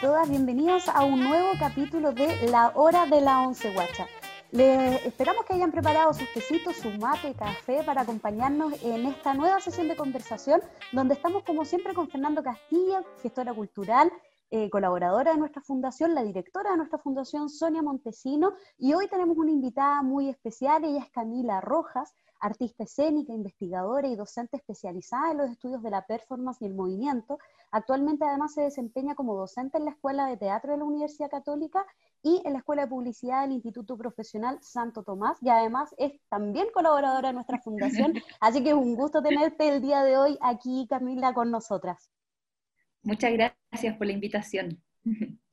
todas. Bienvenidos a un nuevo capítulo de La Hora de la Once Guacha. Les esperamos que hayan preparado sus tecitos, su mate, café para acompañarnos en esta nueva sesión de conversación, donde estamos como siempre con Fernando Castillo, gestora cultural, eh, colaboradora de nuestra fundación, la directora de nuestra fundación, Sonia Montesino, y hoy tenemos una invitada muy especial, ella es Camila Rojas, artista escénica, investigadora y docente especializada en los estudios de la performance y el movimiento. Actualmente además se desempeña como docente en la Escuela de Teatro de la Universidad Católica y en la Escuela de Publicidad del Instituto Profesional Santo Tomás y además es también colaboradora de nuestra fundación. Así que es un gusto tenerte el día de hoy aquí, Camila, con nosotras. Muchas gracias por la invitación.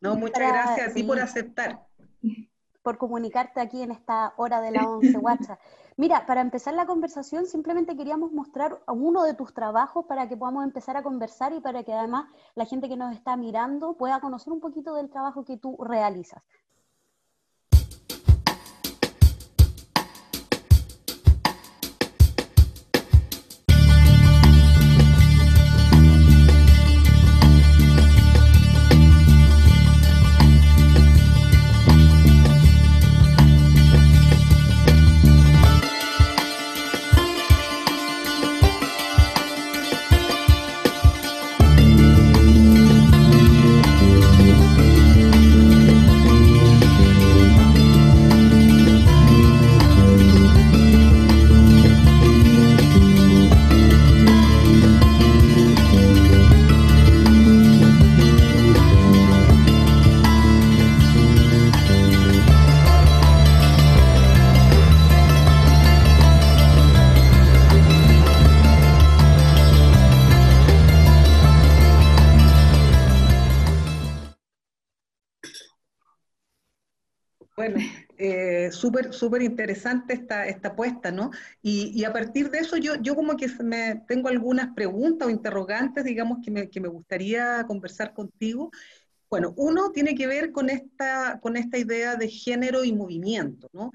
No, muchas gracias a ti por aceptar. Por comunicarte aquí en esta hora de la once, guacha. Mira, para empezar la conversación, simplemente queríamos mostrar uno de tus trabajos para que podamos empezar a conversar y para que además la gente que nos está mirando pueda conocer un poquito del trabajo que tú realizas. Súper, súper interesante esta, esta apuesta, ¿no? Y, a partir de eso yo, yo como que me, tengo algunas preguntas o interrogantes, digamos, que me, que me gustaría conversar contigo. Bueno, uno tiene que ver con esta, con esta idea de género y movimiento, ¿no?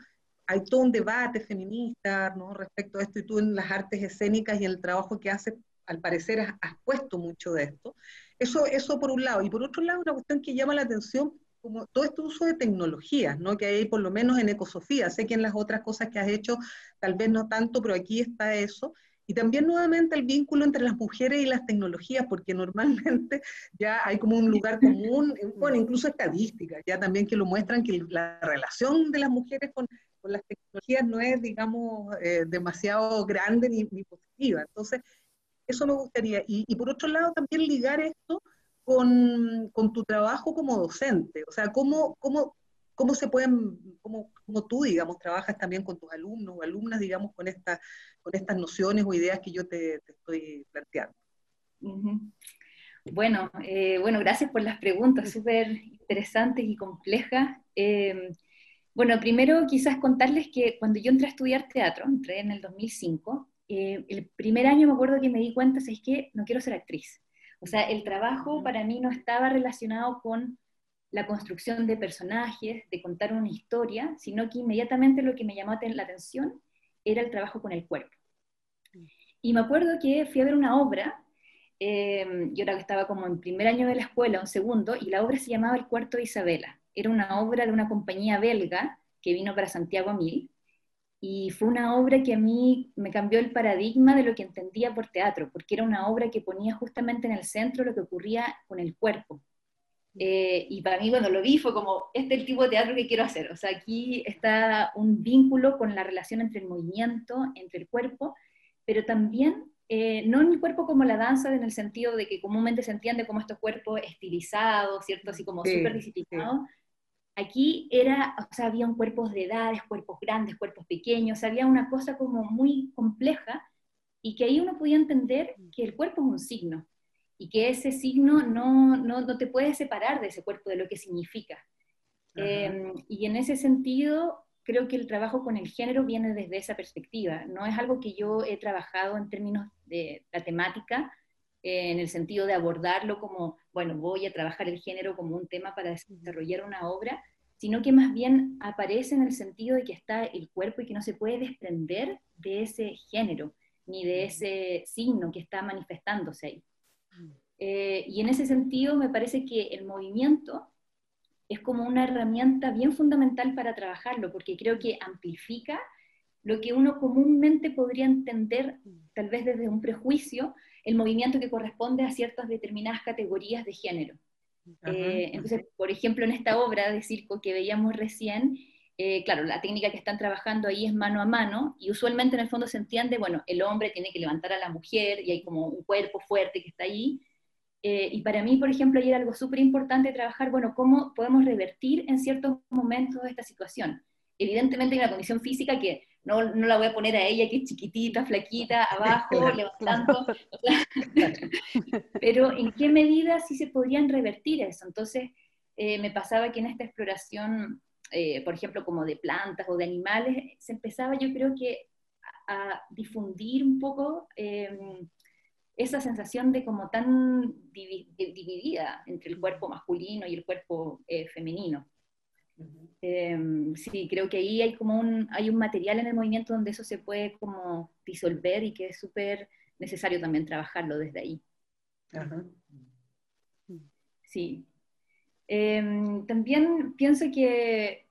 Hay todo un debate feminista, ¿no? Respecto a esto, y tú en las artes escénicas y el trabajo que haces, al parecer has, has puesto mucho de esto. Eso, eso por un lado. Y por otro lado, una cuestión que llama la atención como todo este uso de tecnologías, ¿no? Que hay por lo menos en Ecosofía. Sé que en las otras cosas que has hecho tal vez no tanto, pero aquí está eso. Y también nuevamente el vínculo entre las mujeres y las tecnologías, porque normalmente ya hay como un lugar común, bueno, incluso estadísticas, ya también que lo muestran que la relación de las mujeres con, las tecnologías no es, digamos, eh, demasiado grande ni, ni, positiva. Entonces, eso me gustaría. Y, y por otro lado, también ligar esto con, con, tu trabajo como docente? O sea, ¿cómo, cómo, cómo se pueden, cómo, cómo, tú, digamos, trabajas también con tus alumnos o alumnas, digamos, con, con estas nociones o ideas que yo te, te estoy planteando? Bueno, eh, bueno, gracias por las preguntas, súper interesantes y complejas. Eh, bueno, primero quizás contarles que cuando yo entré a estudiar teatro, entré en el 2005, eh, el primer año me acuerdo que me di cuenta, es que no quiero ser actriz. O sea, el trabajo para mí no estaba relacionado con la construcción de personajes, de contar una historia, sino que inmediatamente lo que me llamó la atención era el trabajo con el cuerpo. Y me acuerdo que fui a ver una obra, eh, yo era que estaba como en primer año de la escuela, un segundo, y la obra se llamaba El cuarto de Isabela. Era una obra de una compañía belga que vino para Santiago Mil, y fue una obra que a mí me cambió el paradigma de lo que entendía por teatro, porque era una obra que ponía justamente en el centro lo que ocurría con el cuerpo. Eh, y para mí cuando lo vi fue como, este es el tipo de teatro que quiero hacer. O sea, aquí está un vínculo con la relación entre el movimiento, entre el cuerpo, pero también eh, no en el cuerpo como la danza, en el sentido de que comúnmente se entiende como estos cuerpos estilizados, ¿cierto? Así como súper disciplinados, Aquí era, o sea, había cuerpos de edades, cuerpos grandes, cuerpos pequeños, había una cosa como muy compleja y que ahí uno podía entender que el cuerpo es un signo y que ese signo no, no, no te puede separar de ese cuerpo, de lo que significa. Em, y en ese sentido, creo que el trabajo con el género viene desde esa perspectiva. No es algo que yo he trabajado en términos de la temática, en el sentido de abordarlo como, bueno, voy a trabajar el género como un tema para desarrollar una obra, sino que más bien aparece en el sentido de que está el cuerpo y que no se puede desprender de ese género, ni de ese signo que está manifestándose ahí. Eh, y en ese sentido me parece que el movimiento es como una herramienta bien fundamental para trabajarlo, porque creo que amplifica lo que uno comúnmente podría entender, tal vez desde un prejuicio, el movimiento que corresponde a ciertas determinadas categorías de género. Eh, entonces, por ejemplo, en esta obra de circo que veíamos recién, eh, claro, la técnica que están trabajando ahí es mano a mano, y usualmente en el fondo se entiende, bueno, el hombre tiene que levantar a la mujer, y hay como un cuerpo fuerte que está ahí, eh, y para mí, por ejemplo, ahí era algo súper importante trabajar, bueno, cómo podemos revertir en ciertos momentos esta situación. Evidentemente hay una condición física que no, no, la voy a poner a ella que es chiquitita, flaquita, abajo, levantando. Pero en qué medida sí se podrían revertir eso. Entonces, eh, me pasaba que en esta exploración, eh, por ejemplo, como de plantas o de animales, se empezaba yo creo que a, difundir un poco em, esa sensación de como tan dividida entre el cuerpo masculino y el cuerpo eh, femenino. Em, sí, creo que ahí hay como un, hay un material en el movimiento donde eso se puede como disolver y que es súper necesario también trabajarlo desde ahí. Sí. Em, también pienso que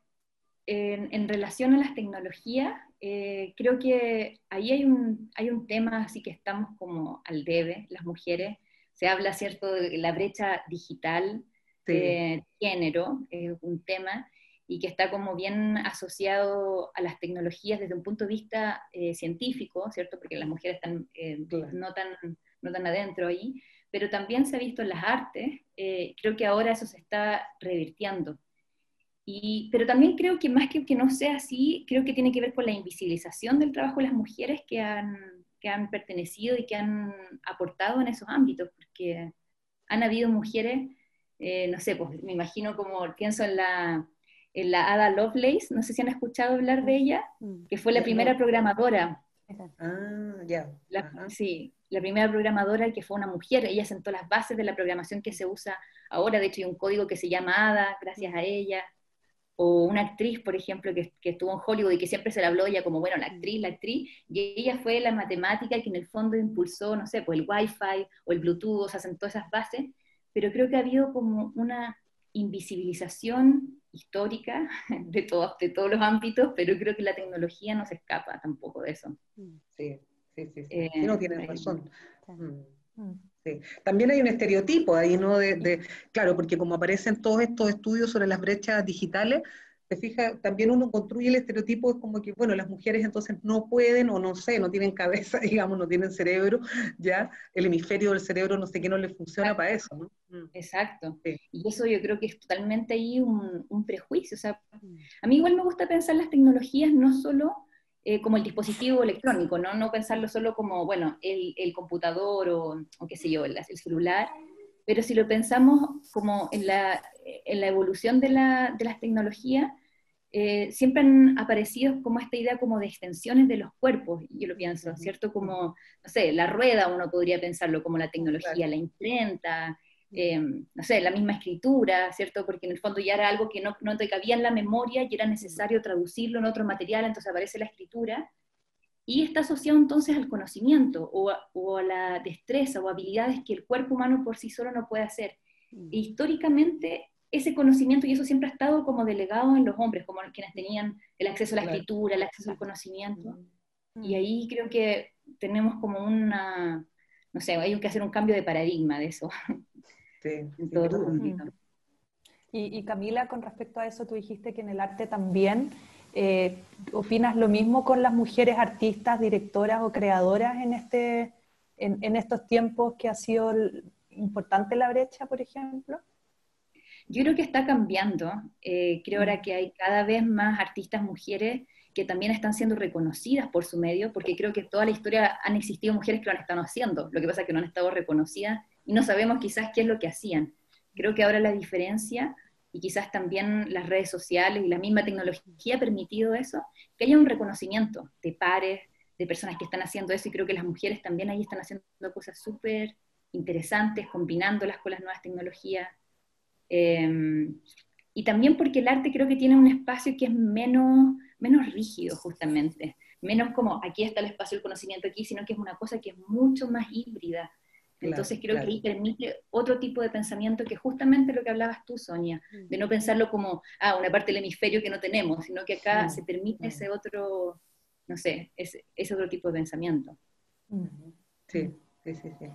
en, relación a las tecnologías, eh, creo que ahí hay un, hay un tema así que estamos como al debe, las mujeres. Se habla, ¿cierto?, de la brecha digital, de género, es un tema y que está como bien asociado a las tecnologías desde un punto de vista eh, científico, ¿cierto? Porque las mujeres están eh, no, tan, no tan adentro ahí, pero también se ha visto en las artes, eh, creo que ahora eso se está revirtiendo. Y, pero también creo que más que que no sea así, creo que tiene que ver con la invisibilización del trabajo de las mujeres que han, que han pertenecido y que han aportado en esos ámbitos, porque han habido mujeres, no sé, pues me imagino como pienso en la la Ada Lovelace, no sé si han escuchado hablar de ella, mm. que fue la primera programadora. Ah, ya. Sí, la primera programadora que fue una mujer, ella sentó las bases de la programación que se usa ahora, de hecho hay un código que se llama Ada, gracias a ella, o una actriz, por ejemplo, que, estuvo en Hollywood y que siempre se le habló ella como, bueno, la actriz, la actriz, y ella fue la matemática que en el fondo impulsó, no sé, pues el Wi-Fi o el Bluetooth, o sea, sentó esas bases, pero creo que ha habido como una invisibilización histórica de, todos, de todos los ámbitos, pero creo que la tecnología no se escapa tampoco de eso. Sí, sí, sí, sí. Eh, no tienes razón. Mm. Mm. Sí. También hay un estereotipo ahí, ¿no? De, de, claro, porque como aparecen todos estos estudios sobre las brechas digitales, te fijas, también uno construye el estereotipo, es como que, bueno, las mujeres entonces no pueden o no sé, no tienen cabeza, digamos, no tienen cerebro, ya el hemisferio del cerebro no sé qué no le funciona para eso, ¿no? Mm. Exacto. Y eso yo creo que es totalmente ahí un, prejuicio. O sea, a mí igual me gusta pensar las tecnologías no solo eh, como el dispositivo electrónico, ¿no? No pensarlo solo como, bueno, el, computador o, qué sé yo, el, el celular, pero si lo pensamos como en la, en la evolución de, la, de las tecnologías, eh, siempre han aparecido como esta idea como de extensiones de los cuerpos, yo lo pienso, ¿cierto? Como, no sé, la rueda uno podría pensarlo como la tecnología, la imprenta, eh, no sé, la misma escritura, ¿cierto? Porque en el fondo ya era algo que no, no te cabía en la memoria y era necesario traducirlo en otro material, entonces aparece la escritura, y está asociado entonces al conocimiento o a, o a la destreza o habilidades que el cuerpo humano por sí solo no puede hacer. E históricamente ese conocimiento, y eso siempre ha estado como delegado en los hombres, como quienes tenían el acceso a la escritura, el acceso al conocimiento. Y ahí creo que tenemos como una, no sé, hay que hacer un cambio de paradigma de eso. Sí, en todos y, y, Camila, con respecto a eso, tú dijiste que en el arte también eh, opinas lo mismo con las mujeres artistas, directoras o creadoras en, este, en, en estos tiempos que ha sido importante la brecha, por ejemplo. Yo creo que está cambiando. Eh, creo ahora que hay cada vez más artistas mujeres que también están siendo reconocidas por su medio, porque creo que toda la historia han existido mujeres que lo han estado haciendo. Lo que pasa es que no han estado reconocidas y no sabemos quizás qué es lo que hacían. Creo que ahora la diferencia, y quizás también las redes sociales y la misma tecnología ha permitido eso, que haya un reconocimiento de pares, de personas que están haciendo eso, y creo que las mujeres también ahí están haciendo cosas súper interesantes, combinándolas con las nuevas tecnologías. Em, y también porque el arte creo que tiene un espacio que es menos, menos rígido justamente, menos como aquí está el espacio del conocimiento aquí, sino que es una cosa que es mucho más híbrida. Entonces creo que ahí permite otro tipo de pensamiento que justamente lo que hablabas tú, Sonia, mm. de no pensarlo como, ah, una parte del hemisferio que no tenemos, sino que acá mm. se permite ese otro, no sé, ese, ese otro tipo de pensamiento. Sí, sí, sí, sí.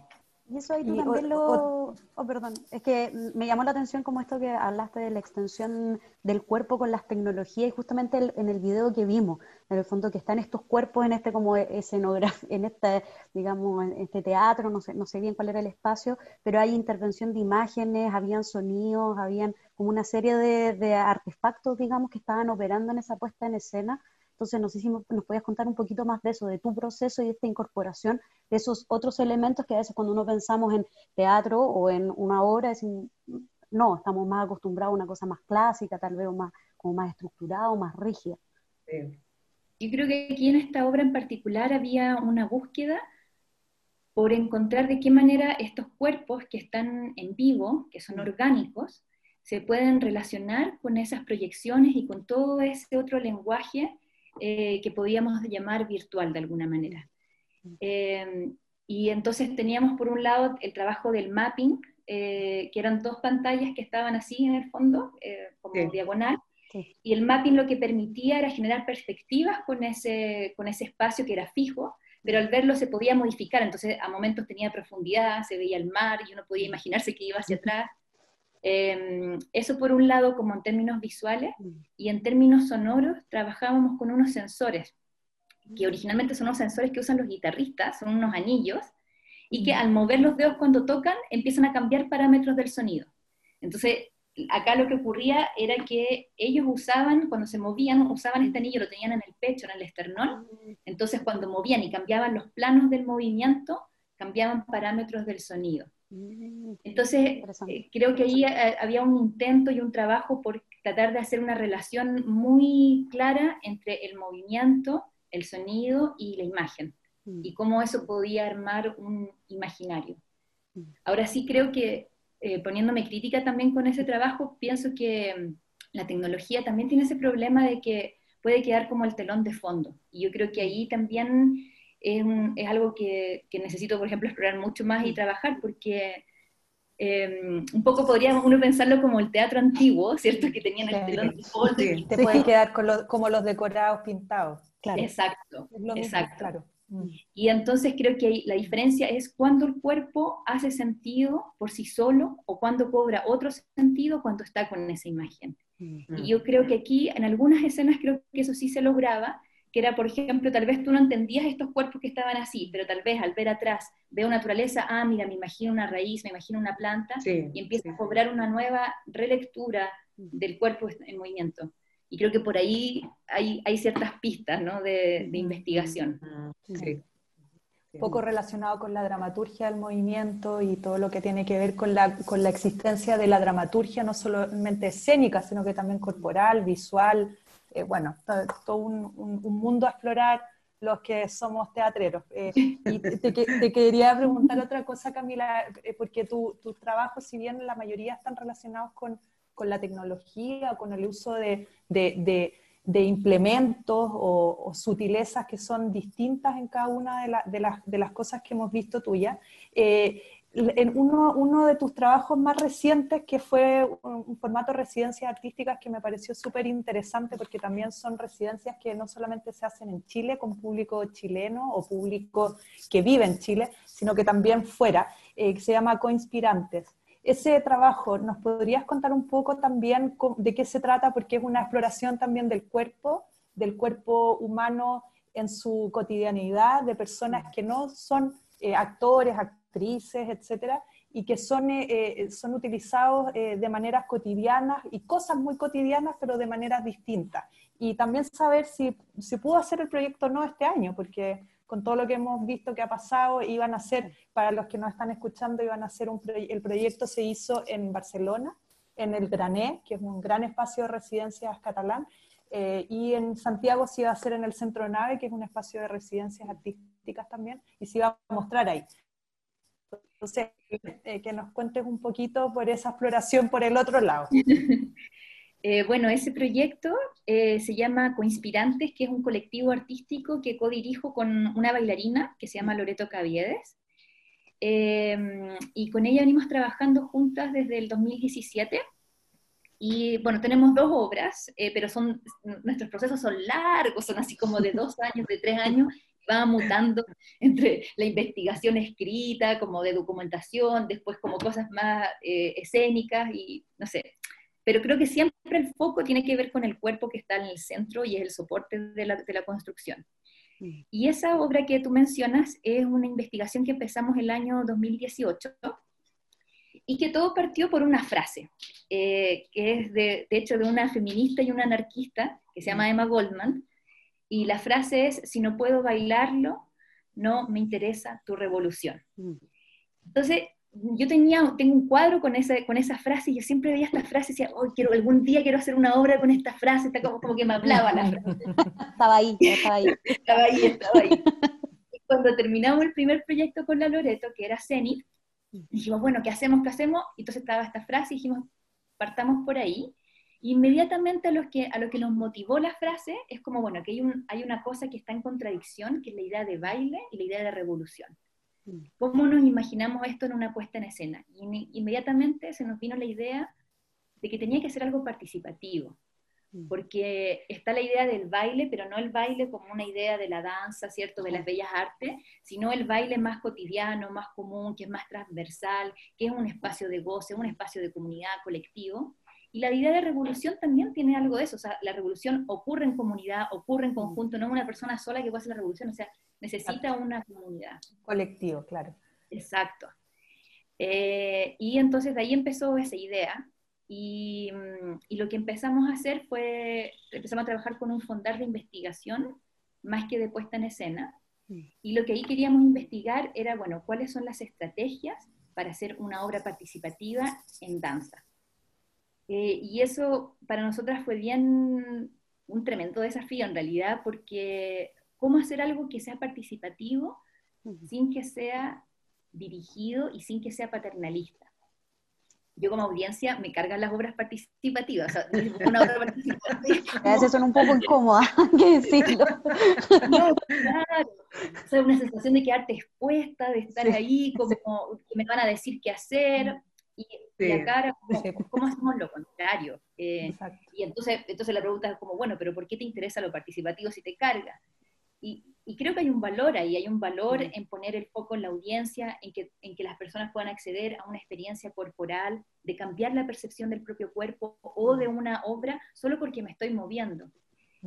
Y eso ahí tú también lo... Oh, perdón, es que me llamó la atención como esto que hablaste de la extensión del cuerpo con las tecnologías y justamente en el video que vimos, en el fondo que están estos cuerpos en este como escenografía, en este, digamos, en este teatro, no sé, no sé bien cuál era el espacio, pero hay intervención de imágenes, habían sonidos, habían como una serie de, de artefactos, digamos, que estaban operando en esa puesta en escena entonces, no sé si nos podías contar un poquito más de eso, de tu proceso y esta incorporación de esos otros elementos que a veces cuando uno pensamos en teatro o en una obra, no, estamos más acostumbrados a una cosa más clásica, tal vez más, como más estructurada o más rígida. Yo creo que aquí en esta obra en particular había una búsqueda por encontrar de qué manera estos cuerpos que están en vivo, que son orgánicos, se pueden relacionar con esas proyecciones y con todo ese otro lenguaje eh, que podíamos llamar virtual de alguna manera. Eh, y entonces teníamos por un lado el trabajo del mapping, eh, que eran dos pantallas que estaban así en el fondo, como diagonal, y el mapping lo que permitía era generar perspectivas con ese, con ese espacio que era fijo, pero al verlo se podía modificar, entonces a momentos tenía profundidad, se veía el mar y uno podía imaginarse que iba hacia atrás. Em, eso por un lado como en términos visuales mm. y en términos sonoros trabajábamos con unos sensores, que mm. originalmente son unos sensores que usan los guitarristas, son unos anillos, y que mm. al mover los dedos cuando tocan empiezan a cambiar parámetros del sonido. Entonces, acá lo que ocurría era que ellos usaban, cuando se movían, usaban este anillo, lo tenían en el pecho, en el esternón, entonces cuando movían y cambiaban los planos del movimiento, cambiaban parámetros del sonido. Mm, Entonces, eh, creo que ahí eh, había un intento y un trabajo por tratar de hacer una relación muy clara entre el movimiento, el sonido y la imagen, mm. y cómo eso podía armar un imaginario. Mm. Ahora sí creo que, eh, poniéndome crítica también con ese trabajo, pienso que la tecnología también tiene ese problema de que puede quedar como el telón de fondo, y yo creo que ahí también es, algo que, necesito, por ejemplo, explorar mucho más y trabajar, porque em, un poco podría uno pensarlo como el teatro antiguo, ¿cierto? Que tenían el telón de Te puede quedar como los decorados pintados. Claro. Exacto, exacto. Claro. Mm. Y entonces creo que la diferencia es cuando el cuerpo hace sentido por sí solo o cuando cobra otro sentido cuando está con esa imagen. Mm. Y yo creo que aquí en algunas escenas creo que eso sí se lograba, que era, por ejemplo, tal vez tú no entendías estos cuerpos que estaban así, pero tal vez al ver atrás, veo naturaleza, ah, mira, me imagino una raíz, me imagino una planta, y empieza a cobrar una nueva relectura del cuerpo en movimiento. Y creo que por ahí hay, hay ciertas pistas ¿no? de, de, investigación. Sí. Poco relacionado con la dramaturgia del movimiento y todo lo que tiene que ver con la, con la existencia de la dramaturgia, no solamente escénica, sino que también corporal, visual, eh, bueno, todo un, mundo a explorar los que somos teatreros. Eh, y te, quería preguntar otra cosa, Camila, eh, porque tus trabajos, si bien la mayoría están relacionados con, la tecnología, con el uso de, implementos o, sutilezas que son distintas en cada una de, las, cosas que hemos visto tuyas, en uno, uno, de tus trabajos más recientes, que fue un, formato de residencias artísticas que me pareció súper interesante porque también son residencias que no solamente se hacen en Chile con público chileno o público que vive en Chile, sino que también fuera, eh, que se llama Coinspirantes. Ese trabajo, ¿nos podrías contar un poco también de qué se trata? Porque es una exploración también del cuerpo, del cuerpo humano en su cotidianidad, de personas que no son eh, actores, actores actrices, etcétera, y que son, eh, eh, son utilizados eh, de maneras cotidianas y cosas muy cotidianas, pero de maneras distintas. Y también saber si se pudo hacer el proyecto o no este año, porque con todo lo que hemos visto que ha pasado, iban a ser, para los que nos están escuchando, iban a ser un el proyecto se hizo en Barcelona, en el Grané, que es un gran espacio de residencias catalán, y en Santiago se iba a hacer en el Centro Nave, que es un espacio de residencias artísticas también, y se iba a mostrar ahí. Entonces, eh, que nos cuentes un poquito por esa exploración por el otro lado. Eh, bueno, ese proyecto eh, se llama Coinspirantes, que es un colectivo artístico que codirijo con una bailarina que se llama Loreto Caviedes. Em, y con ella venimos trabajando juntas desde el 2017. Y bueno, tenemos dos obras, eh, pero son, nuestros procesos son largos, son así como de dos años, de tres años, va mutando entre la investigación escrita, como de documentación, después como cosas más eh, escénicas y no sé. Pero creo que siempre el foco tiene que ver con el cuerpo que está en el centro y es el soporte de la, de la construcción. Y esa obra que tú mencionas es una investigación que empezamos el año 2018 y que todo partió por una frase, eh, que es de, de, hecho de una feminista y una anarquista que se llama Emma Goldman, y la frase es, si no puedo bailarlo, no me interesa tu revolución. Entonces, yo tenía, tengo un cuadro con esa, con esa frase y yo siempre veía esta frase y decía, oh, quiero, algún día quiero hacer una obra con esta frase, está como, como que me hablaba la frase. Estaba ahí, estaba ahí. estaba ahí, estaba ahí. Y cuando terminamos el primer proyecto con la Loreto, que era Zenith, dijimos, bueno, ¿qué hacemos? ¿Qué hacemos? Y entonces estaba esta frase y dijimos, partamos por ahí. Inmediatamente a lo, que, a lo que nos motivó la frase es como, bueno, que hay, un, hay una cosa que está en contradicción, que es la idea de baile y la idea de revolución. ¿Cómo nos imaginamos esto en una puesta en escena? Inmediatamente se nos vino la idea de que tenía que ser algo participativo, mm. porque está la idea del baile, pero no el baile como una idea de la danza, ¿cierto?, de las bellas artes, sino el baile más cotidiano, más común, que es más transversal, que es un espacio de goce, un espacio de comunidad, colectivo. Y la idea de revolución también tiene algo de eso, o sea, la revolución ocurre en comunidad, ocurre en mm. conjunto, no es una persona sola que puede hacer la revolución, o sea, necesita una comunidad. Colectivo, claro. Exacto. Eh, y entonces de ahí empezó esa idea. Y, mm, y, lo que empezamos a hacer fue, empezamos a trabajar con un fondar de investigación, más que de puesta en escena. Mm. Y lo que ahí queríamos investigar era, bueno, cuáles son las estrategias para hacer una obra participativa en danza. Eh, y eso para nosotras fue bien un tremendo desafío en realidad, porque cómo hacer algo que sea participativo sin que sea dirigido y sin que sea paternalista. Yo como audiencia me cargan las obras participativas, o sea, una obra participativa. A veces son un poco incómodas, que decirlo. No, claro. O sea, una sensación de quedarte expuesta, de estar ahí, como que me van a decir qué hacer, y, acá ¿cómo hacemos lo contrario? Eh, y entonces, entonces la pregunta es como, bueno, pero ¿por qué te interesa lo participativo si te carga? Y, creo que hay un valor ahí, hay un valor en poner el foco en la audiencia, en que, en que las personas puedan acceder a una experiencia corporal, de cambiar la percepción del propio cuerpo o de una obra solo porque me estoy moviendo.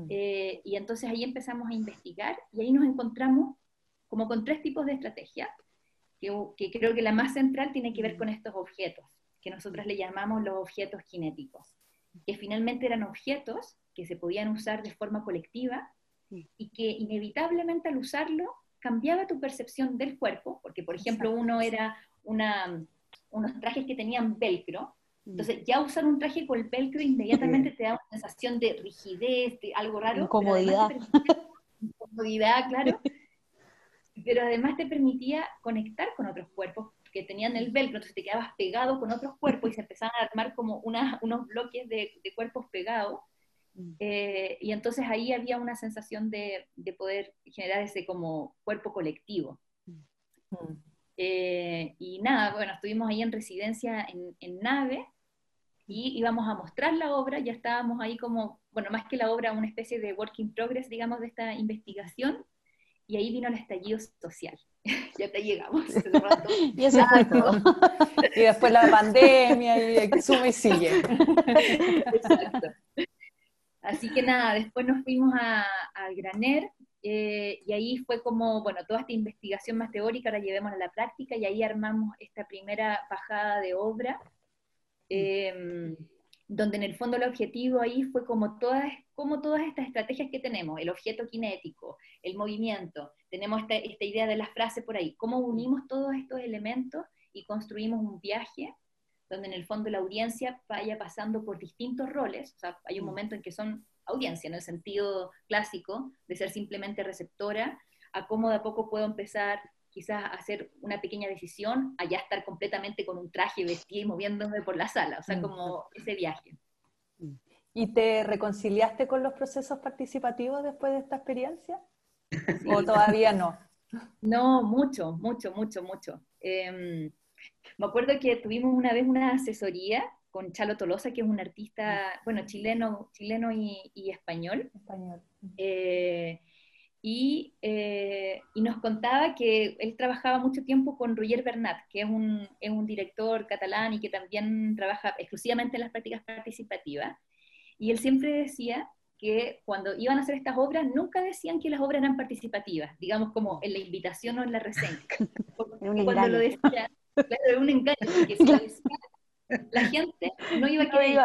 Eh, y entonces ahí empezamos a investigar y ahí nos encontramos como con tres tipos de estrategias, que, que creo que la más central tiene que ver con estos objetos, que nosotros le llamamos los objetos cinéticos, que finalmente eran objetos que se podían usar de forma colectiva y que inevitablemente al usarlo cambiaba tu percepción del cuerpo, porque por ejemplo uno era una, unos trajes que tenían velcro, mm. entonces ya usar un traje con el velcro inmediatamente te da una sensación de rigidez, de algo raro. Incomodidad. Incomodidad, claro. Pero además te permitía conectar con otros cuerpos que tenían el velcro, entonces te quedabas pegado con otros cuerpos y se empezaban a armar como unos bloques de, de cuerpos pegados Mm. Eh, y entonces ahí había una sensación de, de, poder generar ese como cuerpo colectivo. Mm. Eh, y nada, bueno, estuvimos ahí en residencia en, en, nave y íbamos a mostrar la obra, ya estábamos ahí como, bueno, más que la obra, una especie de work in progress, digamos, de esta investigación, y ahí vino el estallido social. ya te llegamos. y eso fue todo. y después la pandemia y sube y sigue. Exacto. Así que nada, después nos fuimos al Graner eh, y ahí fue como, bueno, toda esta investigación más teórica la llevemos a la práctica y ahí armamos esta primera bajada de obra, em, donde en el fondo el objetivo ahí fue como todas, como todas estas estrategias que tenemos, el objeto kinético, el movimiento, tenemos esta, esta idea de la frase por ahí, cómo unimos todos estos elementos y construimos un viaje donde en el fondo la audiencia vaya pasando por distintos roles, o sea, hay un mm. momento en que son audiencia, en el sentido clásico, de ser simplemente receptora, a cómo de a poco puedo empezar quizás hacer una pequeña decisión, a ya estar completamente con un traje vestido y moviéndome por la sala, o sea, mm. como ese viaje. Mm. ¿Y te reconciliaste con los procesos participativos después de esta experiencia? ¿O todavía no? No, mucho, mucho, mucho, mucho. Em, me acuerdo que tuvimos una vez una asesoría con Chalo Tolosa, que es un artista, bueno, chileno, chileno y, español. Español. Eh, y, eh, y, nos contaba que él trabajaba mucho tiempo con Roger Bernat, que es un, es un, director catalán y que también trabaja exclusivamente en las prácticas participativas. Y él siempre decía que cuando iban a hacer estas obras, nunca decían que las obras eran participativas, digamos como en la invitación o en la reseña. cuando lo decían, claro, era un engaño, porque si lo decían, la gente no iba a querer ir.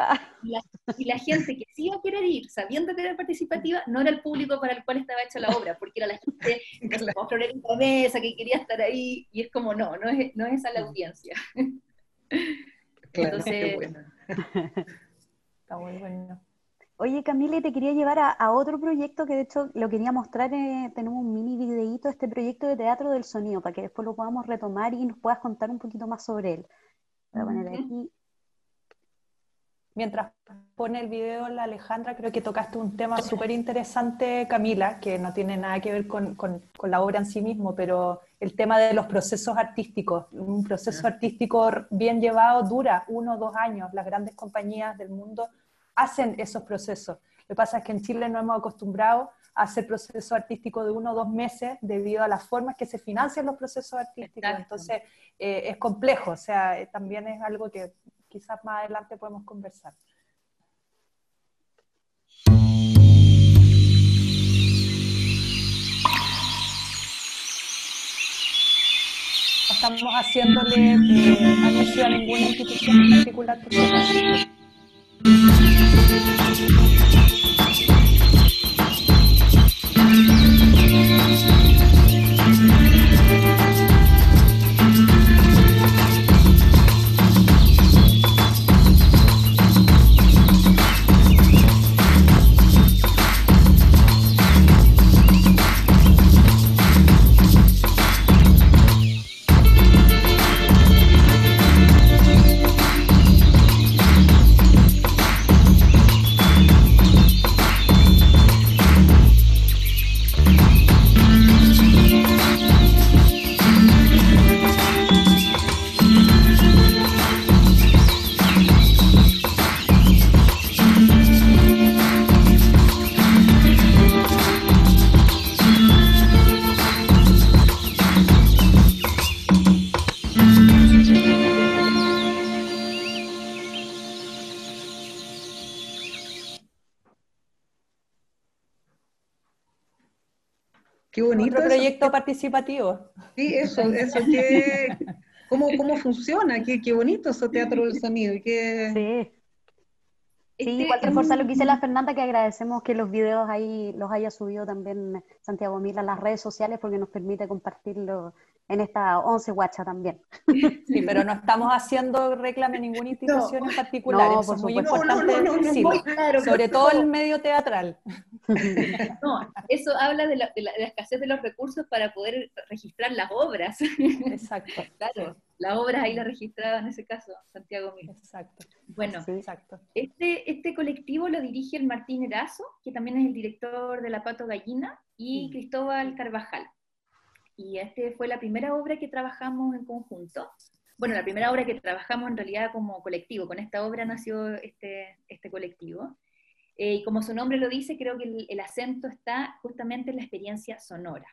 Y la, gente que sí iba a querer ir, sabiendo que era participativa, no era el público para el cual estaba hecha la obra, porque era la gente que se en la mesa, que quería estar ahí, y es como, no, no es, no es esa la audiencia. Claro, Entonces, buena. Está muy bueno. Oye, Camila, te quería llevar a, otro proyecto que de hecho lo quería mostrar, eh, tenemos un mini videíto, este proyecto de teatro del sonido, para que después lo podamos retomar y nos puedas contar un poquito más sobre él. Mientras pone el video la Alejandra, creo que tocaste un tema súper interesante, Camila, que no tiene nada que ver con, la obra en sí mismo, pero el tema de los procesos artísticos. Un proceso artístico bien llevado dura uno o dos años. Las grandes compañías del mundo hacen esos procesos. Lo que pasa es que en Chile no hemos acostumbrado a hacer procesos artísticos de uno o dos meses debido a las formas que se financian los procesos artísticos. Entonces, eh, es complejo, o sea, eh, también es algo que quizás más adelante podemos conversar. Estamos haciéndole eh, anuncio a ninguna institución en particular por proyecto participativo. Sí, eso, eso que, ¿cómo, ¿cómo funciona? Qué, qué bonito ese teatro del sonido. Qué... Sí. Sí, este, igual reforzar lo que dice la Fernanda, que agradecemos que los videos ahí los haya subido también Santiago Mila a las redes sociales porque nos permite compartirlo en esta 11 guacha también. Sí, pero no estamos haciendo reclame ninguna institución en particular, eso es muy importante decirlo, sobre todo el medio teatral. No, eso habla de la, de, la, escasez de los recursos para poder registrar las obras. Exacto. Claro, la obra ahí la registraba en ese caso, Santiago Mil. Exacto. Bueno, exacto. Este, este colectivo lo dirige el Martín Erazo, que también es el director de La Pato Gallina, y Cristóbal Carvajal. Y este fue la primera obra que trabajamos en conjunto. Bueno, la primera obra que trabajamos en realidad como colectivo. Con esta obra nació este, este colectivo. Eh, y como su nombre lo dice, creo que el, acento está justamente en la experiencia sonora.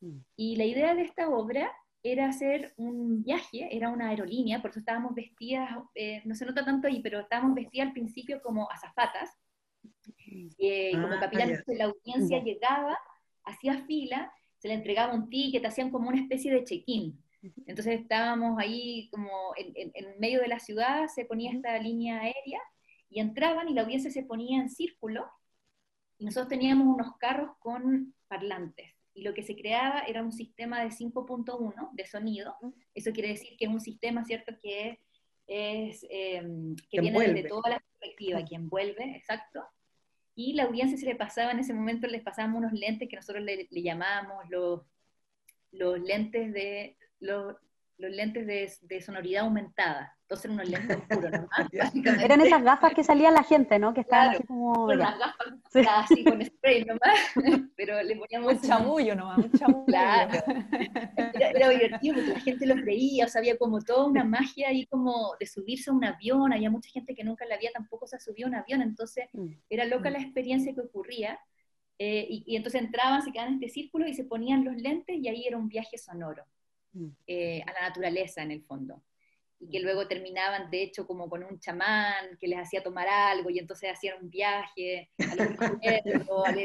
Mm. Y la idea de esta obra era hacer un viaje, era una aerolínea, por eso estábamos vestidas, eh, no se nota tanto ahí, pero estábamos vestidas al principio como azafatas, eh, como ah, capitán de la audiencia llegaba, hacía fila, se le entregaba un ticket, hacían como una especie de check-in. Entonces estábamos ahí como en, en, medio de la ciudad, se ponía esta línea aérea y entraban y la audiencia se ponía en círculo y nosotros teníamos unos carros con parlantes y lo que se creaba era un sistema de 5.1 de sonido. Eso quiere decir que es un sistema, ¿cierto?, que es em, que, viene desde toda la perspectiva, que envuelve, exacto. Y la audiencia se le pasaba en ese momento, les pasábamos unos lentes que nosotros le, le llamábamos los, los lentes de los los lentes de, sonoridad aumentada. Entonces eran unos lentes oscuros nomás. eran esas gafas que salía la gente, ¿no? Que estaban así como... Unas gafas así con spray nomás, pero le poníamos... Un chamullo nomás, un chamullo. Claro. Era, divertido porque la gente los veía, o sea, había como toda una magia ahí como de subirse a un avión, había mucha gente que nunca la había tampoco se subió a un avión, entonces mm. era loca mm. la experiencia que ocurría. Eh, y, y, entonces entraban, se quedaban en este círculo y se ponían los lentes y ahí era un viaje sonoro. Eh, a la naturaleza en el fondo. Y que luego terminaban, de hecho, como con un chamán que les hacía tomar algo y entonces hacían un viaje a los al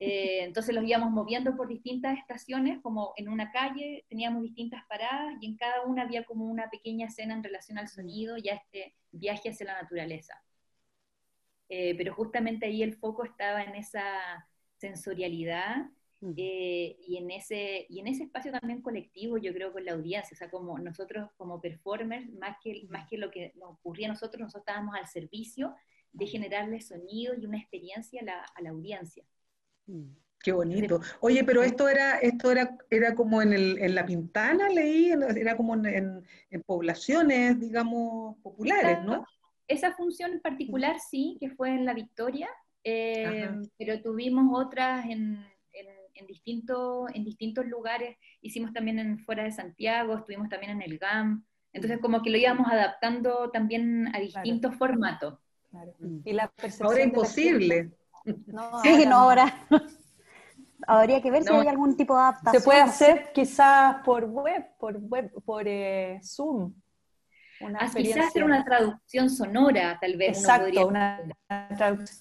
eh, entonces los íbamos moviendo por distintas estaciones, como en una calle teníamos distintas paradas y en cada una había como una pequeña escena en relación al sonido y a este viaje hacia la naturaleza. Eh, pero justamente ahí el foco estaba en esa sensorialidad eh, y, en ese, y en ese espacio también colectivo, yo creo, con la audiencia, o sea, como nosotros como performers, más que, más que lo que nos ocurría a nosotros, nosotros estábamos al servicio de generarle sonido y una experiencia a la, a la audiencia. Mm, qué bonito. Oye, pero esto era, esto era, era como en, el, en la Pintana, leí, era como en, en, poblaciones, digamos, populares, ¿no? Esa función en particular sí, que fue en la Victoria, eh, pero tuvimos otras en, en, distintos en distintos lugares, hicimos también en, fuera de Santiago, estuvimos también en el GAM, entonces como que lo íbamos adaptando también a distintos formatos. Mm. Y la ahora imposible. No, sí, no, ahora. Habría que ver si hay algún tipo de adaptación. Se puede hacer quizás por web, por web, por eh, Zoom. Quizás hacer una traducción sonora, tal vez. Exacto, una,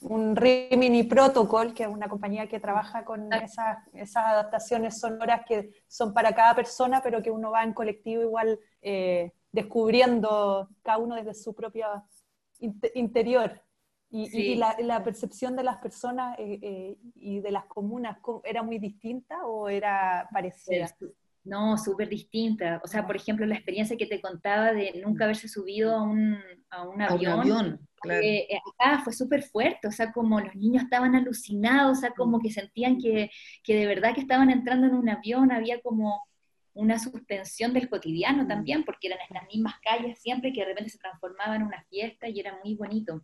un Rimini Protocol, que es una compañía que trabaja con esas, esas, adaptaciones sonoras que son para cada persona, pero que uno va en colectivo igual eh, descubriendo cada uno desde su propio interior. Y, la, percepción de las personas eh, eh, y de las comunas, ¿era muy distinta o era parecida? No, súper distinta. O sea, por ejemplo, la experiencia que te contaba de nunca haberse subido a un, a un avión. Eh, eh, acá fue súper fuerte, o sea, como los niños estaban alucinados, o sea, como que sentían que, que, de verdad que estaban entrando en un avión, había como una suspensión del cotidiano mm. también, porque eran estas mismas calles siempre que de repente se transformaban en una fiesta y era muy bonito.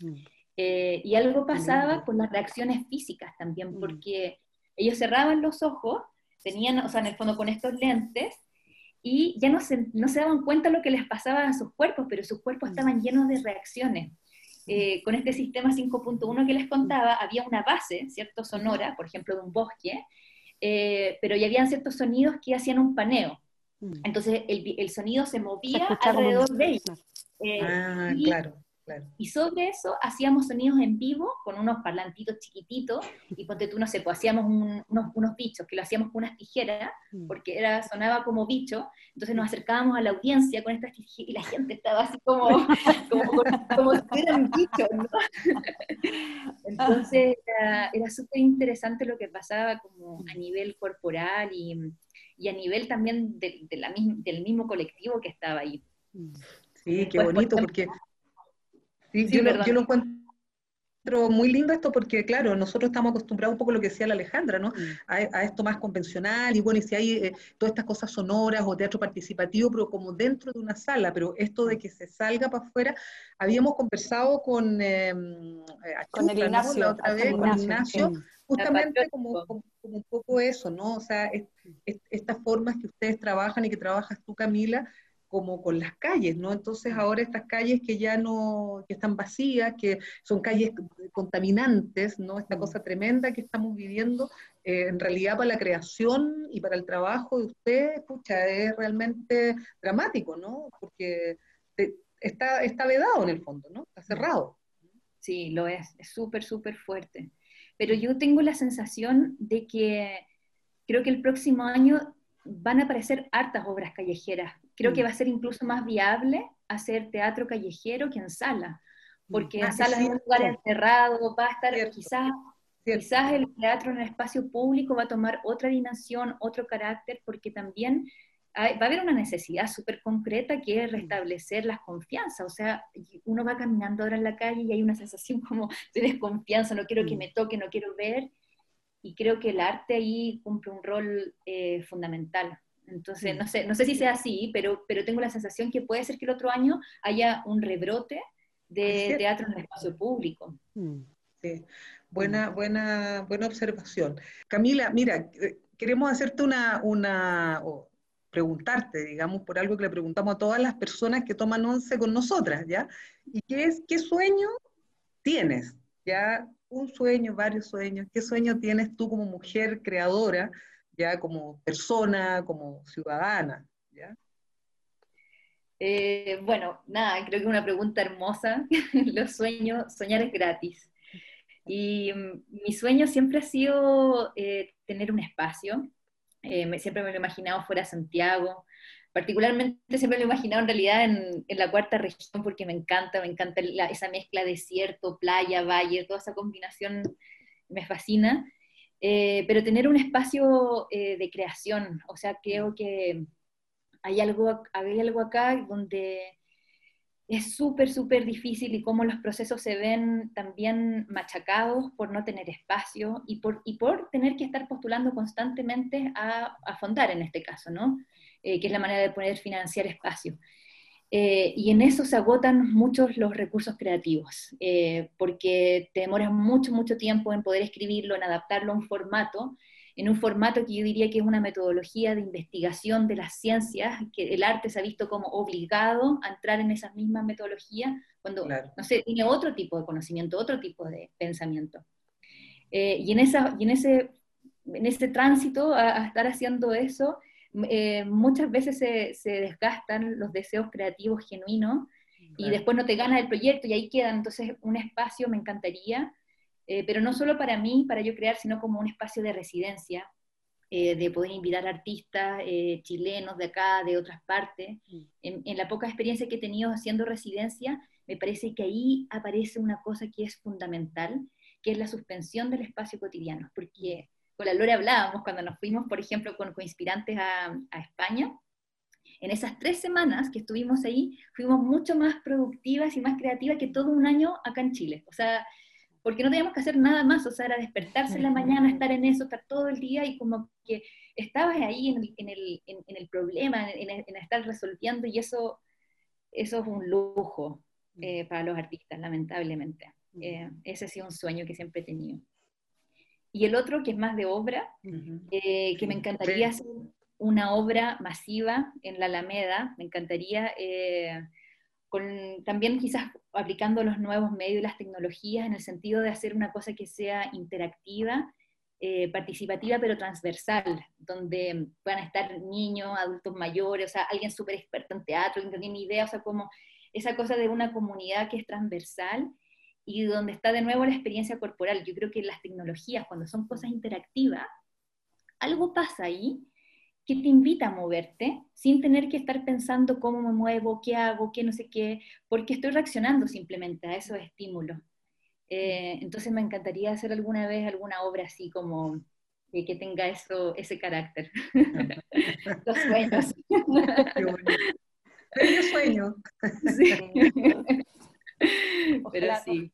Mm. Eh, y algo pasaba con las reacciones físicas también, mm. porque ellos cerraban los ojos tenían, o sea, en el fondo con estos lentes, y ya no se, no se daban cuenta lo que les pasaba a sus cuerpos, pero sus cuerpos estaban llenos de reacciones. Eh, con este sistema 5.1 que les contaba, había una base, ¿cierto? Sonora, por ejemplo, de un bosque, eh, pero ya habían ciertos sonidos que hacían un paneo. Entonces el, el sonido se movía alrededor de ellos. Eh, ah, claro. Y sobre eso hacíamos sonidos en vivo con unos parlantitos chiquititos y ponte tú, no sé, pues hacíamos unos, unos, bichos que lo hacíamos con unas tijeras mm. porque era, sonaba como bicho, entonces nos acercábamos a la audiencia con estas tijeras y la gente estaba así como, como, como si fueran bichos, ¿no? Entonces era, súper interesante lo que pasaba como a nivel corporal y, y a nivel también de, la, del mismo colectivo que estaba ahí. Sí, qué bonito, porque yo, lo, yo, lo, encuentro muy lindo esto porque, claro, nosotros estamos acostumbrados un poco a lo que decía la Alejandra, ¿no? Mm. A, esto más convencional y bueno, y si hay eh, todas estas cosas sonoras o teatro participativo, pero como dentro de una sala, pero esto de que se salga para afuera, habíamos conversado con, em, eh, con el Ignacio, otra vez, con Ignacio, justamente como, como, un poco eso, ¿no? O sea, estas formas que ustedes trabajan y que trabajas tú, Camila, como con las calles, ¿no? Entonces ahora estas calles que ya no, que están vacías, que son calles contaminantes, ¿no? Esta cosa tremenda que estamos viviendo, eh, en realidad para la creación y para el trabajo de ustedes, escucha, es realmente dramático, ¿no? Porque está, está vedado en el fondo, ¿no? Está cerrado. Sí, lo es, es súper, súper fuerte. Pero yo tengo la sensación de que creo que el próximo año van a aparecer hartas obras callejeras. Creo que mm. va a ser incluso más viable hacer teatro callejero que en sala, mm. porque en sala es un lugar encerrado, va a estar quizás, quizás el teatro en el espacio público va a tomar otra dimensión, otro carácter, porque también va a haber una necesidad súper concreta que es mm. restablecer las confianzas. O sea, uno va caminando ahora en la calle y hay una sensación como de desconfianza, no quiero que me toque, no quiero ver, y creo que el arte ahí cumple un rol eh, fundamental. Entonces, no sé, no sé si sea así, pero, pero tengo la sensación que puede ser que el otro año haya un rebrote de teatro en el espacio público. Mm. Sí, buena, buena, buena observación. Camila, mira, eh, queremos hacerte una, una o preguntarte, digamos, por algo que le preguntamos a todas las personas que toman once con nosotras, ¿ya? ¿Y qué es, qué sueño tienes? ¿Ya? Un sueño, varios sueños. ¿Qué sueño tienes tú como mujer creadora, ya como persona, como ciudadana? ¿ya? Eh, bueno, nada, creo que una pregunta hermosa. Los sueños, soñar es gratis. Y mm, mi sueño siempre ha sido eh, tener un espacio. Eh, siempre me lo he imaginado fuera de Santiago. Particularmente siempre lo he imaginado en realidad en, la cuarta región porque me encanta, me encanta esa mezcla desierto, playa, valle, toda esa combinación me fascina. Pero tener un espacio de creación, o sea, creo que hay algo, hay algo acá donde es súper, súper difícil y cómo los procesos se ven también machacados por no tener espacio y por, y por tener que estar postulando constantemente a, a fondar en este caso, ¿no? Eh, que es la manera de poder financiar espacio. Eh, y en eso se agotan muchos los recursos creativos, eh, porque te demoras mucho, mucho tiempo en poder escribirlo, en adaptarlo a un formato, en un formato que yo diría que es una metodología de investigación de las ciencias, que el arte se ha visto como obligado a entrar en esas mismas metodologías, cuando, no sé, tiene otro tipo de conocimiento, otro tipo de pensamiento. Eh, y en, esa, y en, ese, en ese tránsito a, estar haciendo eso, eh, muchas veces se, se, desgastan los deseos creativos genuinos y después no te ganas el proyecto y ahí quedan. Entonces, un espacio me encantaría eh, pero no solo para mí, para yo crear, sino como un espacio de residencia, eh, de poder invitar artistas chilenos de acá, de otras partes. Mm. En, la poca experiencia que he tenido haciendo residencia, me parece que ahí aparece una cosa que es fundamental, que es la suspensión del espacio cotidiano, porque con la Lore hablábamos cuando nos fuimos, por ejemplo, con coinspirantes a, a España, en esas tres semanas que estuvimos ahí, fuimos mucho más productivas y más creativas que todo un año acá en Chile. O sea, porque no teníamos que hacer nada más, o sea, era despertarse en la mañana, estar en eso, estar todo el día y como que estabas ahí en el, en el, en, el problema, en, estar resolviendo y eso, eso es un lujo eh, para los artistas, lamentablemente. Eh, ese ha sido un sueño que siempre he tenido. Y el otro, que es más de obra, eh, que me encantaría hacer una obra masiva en la Alameda, me encantaría también quizás aplicando los nuevos medios y las tecnologías en el sentido de hacer una cosa que sea interactiva, eh, participativa, pero transversal, donde puedan estar niños, adultos mayores, o sea, alguien súper experto en teatro, que no tiene idea, o sea, como esa cosa de una comunidad que es transversal y donde está de nuevo la experiencia corporal. Yo creo que las tecnologías, cuando son cosas interactivas, algo pasa ahí que te invita a moverte sin tener que estar pensando cómo me muevo, qué hago, qué no sé qué, porque estoy reaccionando simplemente a esos estímulos. Eh, entonces me encantaría hacer alguna vez alguna obra así como que tenga eso, ese carácter. Los sueños. Qué sueño. Sí. Pero sí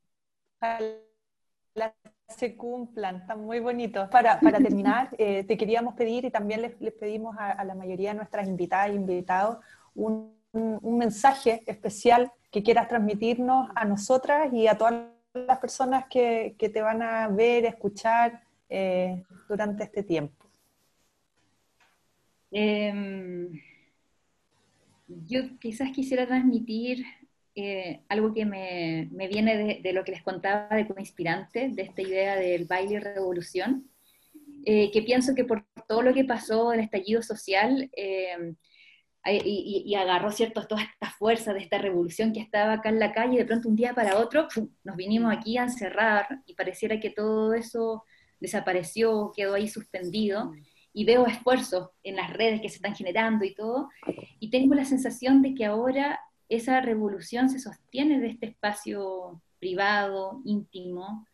se cumplan, están muy bonitos. Para, para terminar, eh, te queríamos pedir y también les, les pedimos a, la mayoría de nuestras invitadas e invitados un, un, mensaje especial que quieras transmitirnos a nosotras y a todas las personas que, que te van a ver, escuchar eh, durante este tiempo. Em, yo quizás quisiera transmitir eh, algo que me, me viene de, lo que les contaba de como inspirante, de esta idea del baile y revolución, eh, que pienso que por todo lo que pasó, el estallido social, eh, y, agarró cierto, toda esta fuerza de esta revolución que estaba acá en la calle, de pronto un día para otro nos vinimos aquí a encerrar y pareciera que todo eso desapareció, quedó ahí suspendido y veo esfuerzos en las redes que se están generando y todo, y tengo la sensación de que ahora esa revolución se sostiene de este espacio privado, íntimo,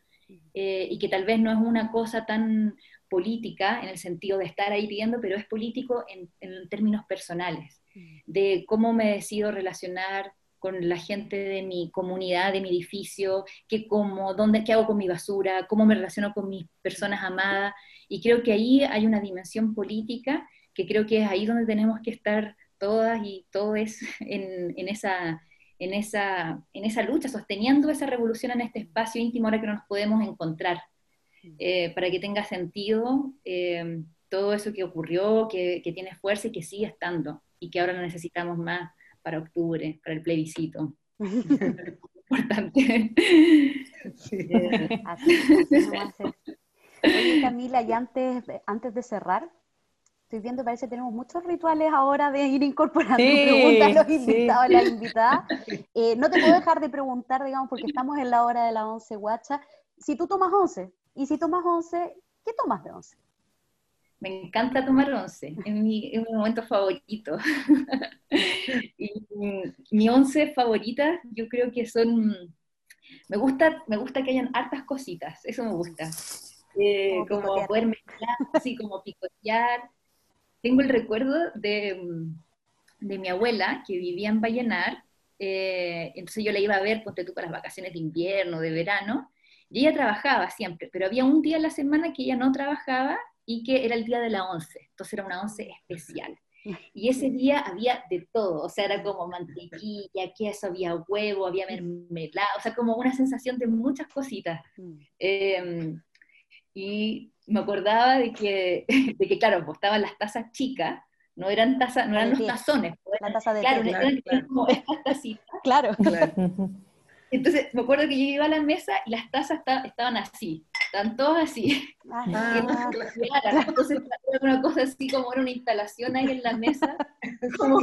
eh, y que tal vez no es una cosa tan política en el sentido de estar ahí viendo, pero es político en, términos personales, de cómo me decido relacionar con la gente de mi comunidad, de mi edificio, qué como, dónde, qué hago con mi basura, cómo me relaciono con mis personas amadas. Y creo que ahí hay una dimensión política que creo que es ahí donde tenemos que estar todas y todos en, en, esa, en, esa, en esa lucha, sosteniendo esa revolución en este espacio íntimo ahora que no nos podemos encontrar, eh, para que tenga sentido eh, todo eso que ocurrió, que, que tiene fuerza y que sigue estando, y que ahora lo necesitamos más para octubre, para el plebiscito. Importante. Sí. Camila, y antes, antes de cerrar, estoy viendo, parece que tenemos muchos rituales ahora de ir incorporando preguntas a los invitados, a las invitadas. Eh, no te puedo dejar de preguntar, digamos, porque estamos en la hora de la once guacha, si tú tomas once, y si tomas once, ¿qué tomas de once? Me encanta tomar once, es mi, es mi momento favorito. y mi once favorita, yo creo que son, me gusta, me gusta que hayan hartas cositas, eso me gusta. Eh, como, poder mezclar, así como picotear. Tengo el recuerdo de, de mi abuela que vivía en Vallenar, eh, entonces yo la iba a ver, ponte tú para las vacaciones de invierno, de verano, y ella trabajaba siempre, pero había un día a la semana que ella no trabajaba y que era el día de la once, entonces era una once especial. Y ese día había de todo, o sea, era como mantequilla, queso, había huevo, había mermelada, o sea, como una sensación de muchas cositas. Mm. Y me acordaba de que, de que claro, pues estaban las tazas chicas, no eran tazas, no eran los tazones, pues, la taza de claro, eran, como estas tacitas. Claro. claro. Entonces, me acuerdo que yo iba a la mesa y las tazas estaban así, estaban todas así. Ah, claro. Entonces, era una cosa así como era una instalación ahí en la mesa, como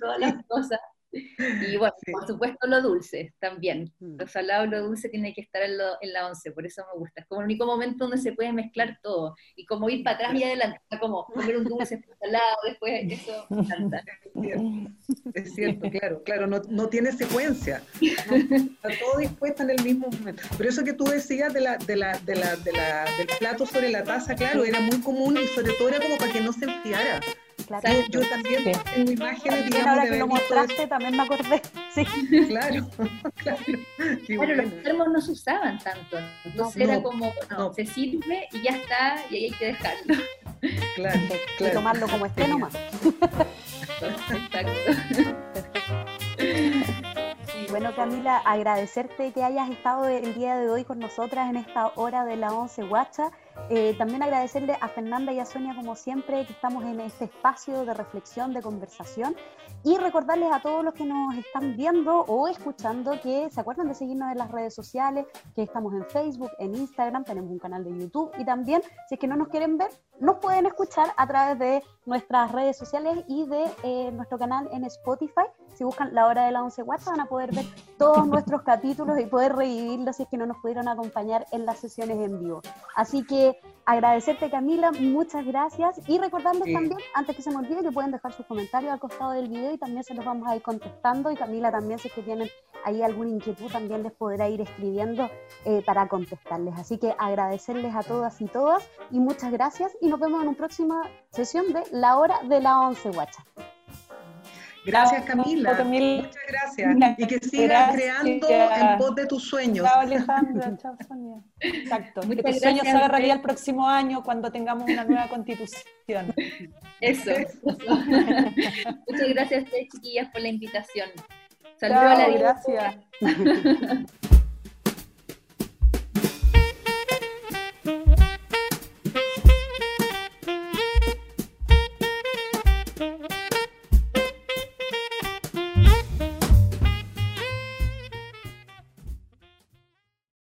todas las cosas. Y bueno, por supuesto lo dulce también. Mm. Lo salado y lo dulce tiene que estar en, la once, por eso me gusta. Es como el único momento donde se puede mezclar todo. Y como ir para atrás y adelante, como comer un dulce salado, después eso me encanta. Es cierto, claro, claro, no, no tiene secuencia. está todo dispuesto en el mismo momento. Pero eso que tú decías de la, de la, de la, de la, del plato sobre la taza, claro, era muy común y sobre todo era como para que no se enfriara. Claro. Yo, también sí. tengo imágenes, digamos, ahora que lo mostraste también me acordé. Sí. Claro, claro. Claro, los termos no se usaban tanto. Entonces no, era como, no, se sirve y ya está, y ahí hay que dejarlo. Claro, claro. Y tomarlo como esté nomás. Exacto. Bueno, Camila, agradecerte que hayas estado el día de hoy con nosotras en esta hora de la 11 Guacha. Eh, también agradecerle a Fernanda y a Sonia, como siempre, que estamos en este espacio de reflexión, de conversación. Y recordarles a todos los que nos están viendo o escuchando que se acuerdan de seguirnos en las redes sociales, que estamos en Facebook, en Instagram, tenemos un canal de YouTube y también, si es que no nos quieren ver, nos pueden escuchar a través de nuestras redes sociales y de eh, nuestro canal en Spotify. Si buscan la hora de la 11 WhatsApp van a poder ver todos nuestros capítulos y poder revivirlos si es que no nos pudieron acompañar en las sesiones en vivo. Así que agradecerte Camila, muchas gracias y recordarles también, antes que se me olvide, que pueden dejar sus comentarios al costado del video y también se los vamos a ir contestando y Camila también si es que tienen ahí alguna inquietud también les podrá ir escribiendo eh, para contestarles. Así que agradecerles a todas y todas y muchas gracias y nos vemos en una próxima sesión de La Hora de la Once Guacha. Gracias Camila. Muchas gracias. Y que sigas creando en pos de tus sueños. Chao Alejandra, chao Sonia. Exacto. que tus sueños se realidad el próximo año cuando tengamos una nueva constitución. Eso. Muchas gracias a ustedes chiquillas por la invitación. Saludos a la gracias.